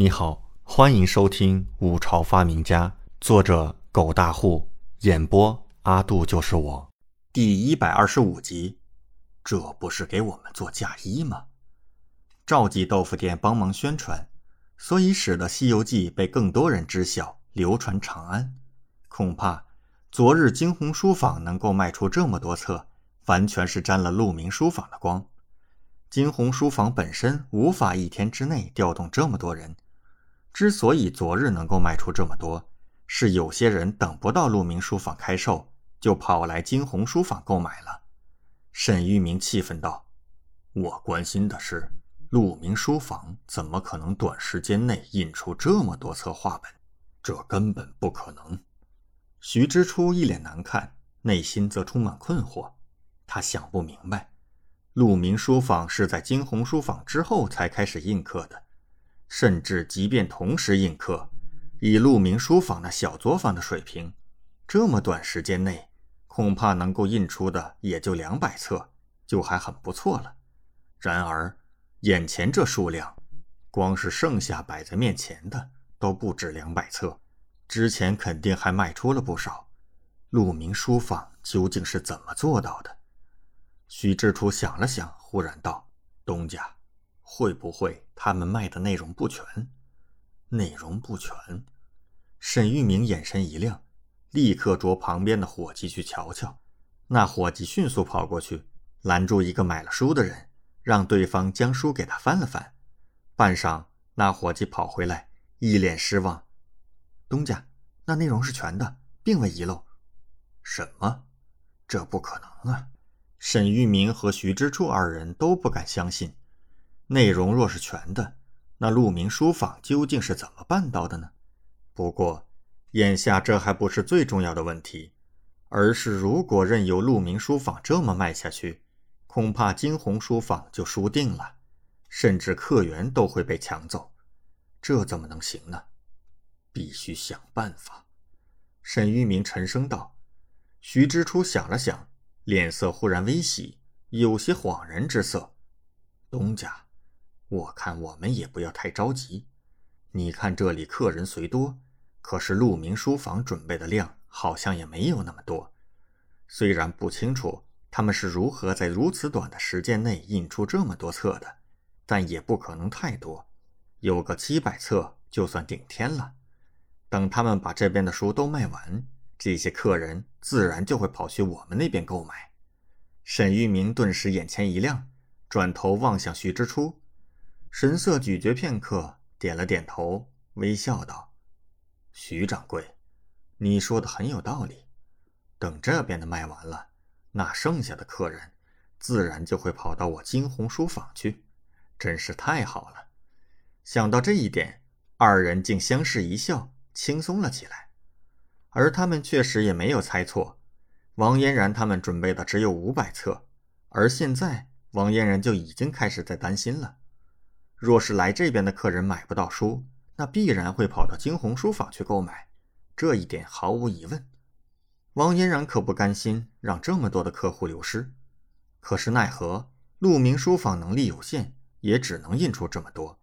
你好，欢迎收听《五朝发明家》，作者狗大户，演播阿杜就是我，第一百二十五集。这不是给我们做嫁衣吗？赵记豆腐店帮忙宣传，所以使得《西游记》被更多人知晓，流传长安。恐怕昨日惊鸿书坊能够卖出这么多册，完全是沾了鹿鸣书坊的光。惊鸿书坊本身无法一天之内调动这么多人。之所以昨日能够卖出这么多，是有些人等不到鹿鸣书坊开售，就跑来惊鸿书坊购买了。沈玉明气愤道：“我关心的是，鹿鸣书坊怎么可能短时间内印出这么多册画本？这根本不可能。”徐之初一脸难看，内心则充满困惑。他想不明白，鹿鸣书坊是在惊鸿书坊之后才开始印刻的。甚至即便同时印刻，以鹿鸣书坊那小作坊的水平，这么短时间内，恐怕能够印出的也就两百册，就还很不错了。然而，眼前这数量，光是剩下摆在面前的都不止两百册，之前肯定还卖出了不少。鹿鸣书坊究竟是怎么做到的？徐志初想了想，忽然道：“东家。”会不会他们卖的内容不全？内容不全。沈玉明眼神一亮，立刻着旁边的伙计去瞧瞧。那伙计迅速跑过去，拦住一个买了书的人，让对方将书给他翻了翻。半晌，那伙计跑回来，一脸失望：“东家，那内容是全的，并未遗漏。”“什么？这不可能啊！”沈玉明和徐之初二人都不敢相信。内容若是全的，那鹿鸣书坊究竟是怎么办到的呢？不过，眼下这还不是最重要的问题，而是如果任由鹿鸣书坊这么卖下去，恐怕惊鸿书坊就输定了，甚至客源都会被抢走，这怎么能行呢？必须想办法。沈玉明沉声道。徐之初想了想，脸色忽然微喜，有些恍然之色。东家。我看我们也不要太着急。你看这里客人虽多，可是鹿鸣书房准备的量好像也没有那么多。虽然不清楚他们是如何在如此短的时间内印出这么多册的，但也不可能太多，有个七百册就算顶天了。等他们把这边的书都卖完，这些客人自然就会跑去我们那边购买。沈玉明顿时眼前一亮，转头望向徐之初。神色咀嚼片刻，点了点头，微笑道：“徐掌柜，你说的很有道理。等这边的卖完了，那剩下的客人自然就会跑到我惊鸿书坊去，真是太好了。”想到这一点，二人竟相视一笑，轻松了起来。而他们确实也没有猜错，王嫣然他们准备的只有五百册，而现在王嫣然就已经开始在担心了。若是来这边的客人买不到书，那必然会跑到惊鸿书坊去购买，这一点毫无疑问。王嫣然可不甘心让这么多的客户流失，可是奈何鹿鸣书坊能力有限，也只能印出这么多。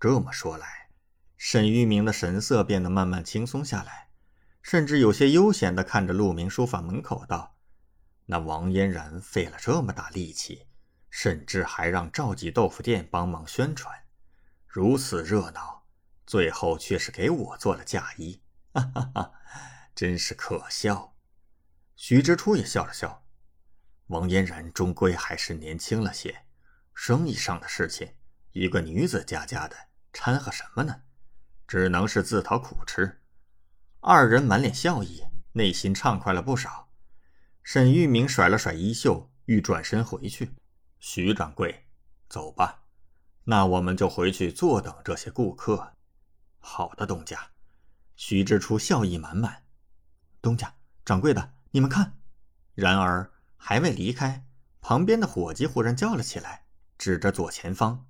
这么说来，沈玉明的神色变得慢慢轻松下来，甚至有些悠闲地看着鹿鸣书坊门口道：“那王嫣然费了这么大力气。”甚至还让赵记豆腐店帮忙宣传，如此热闹，最后却是给我做了嫁衣，哈哈哈，真是可笑。徐之初也笑了笑，王嫣然终归还是年轻了些，生意上的事情，一个女子家家的掺和什么呢？只能是自讨苦吃。二人满脸笑意，内心畅快了不少。沈玉明甩了甩衣袖，欲转身回去。徐掌柜，走吧，那我们就回去坐等这些顾客。好的，东家。徐之初笑意满满。东家，掌柜的，你们看。然而还未离开，旁边的伙计忽然叫了起来，指着左前方。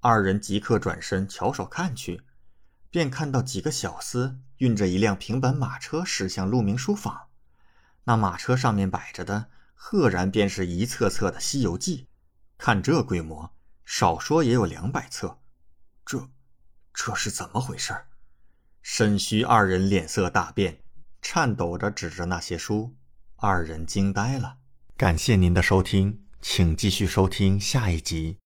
二人即刻转身翘首看去，便看到几个小厮运着一辆平板马车驶向鹿鸣书坊。那马车上面摆着的，赫然便是一册册的《西游记》。看这规模，少说也有两百册，这，这是怎么回事？沈虚二人脸色大变，颤抖着指着那些书。二人惊呆了。感谢您的收听，请继续收听下一集。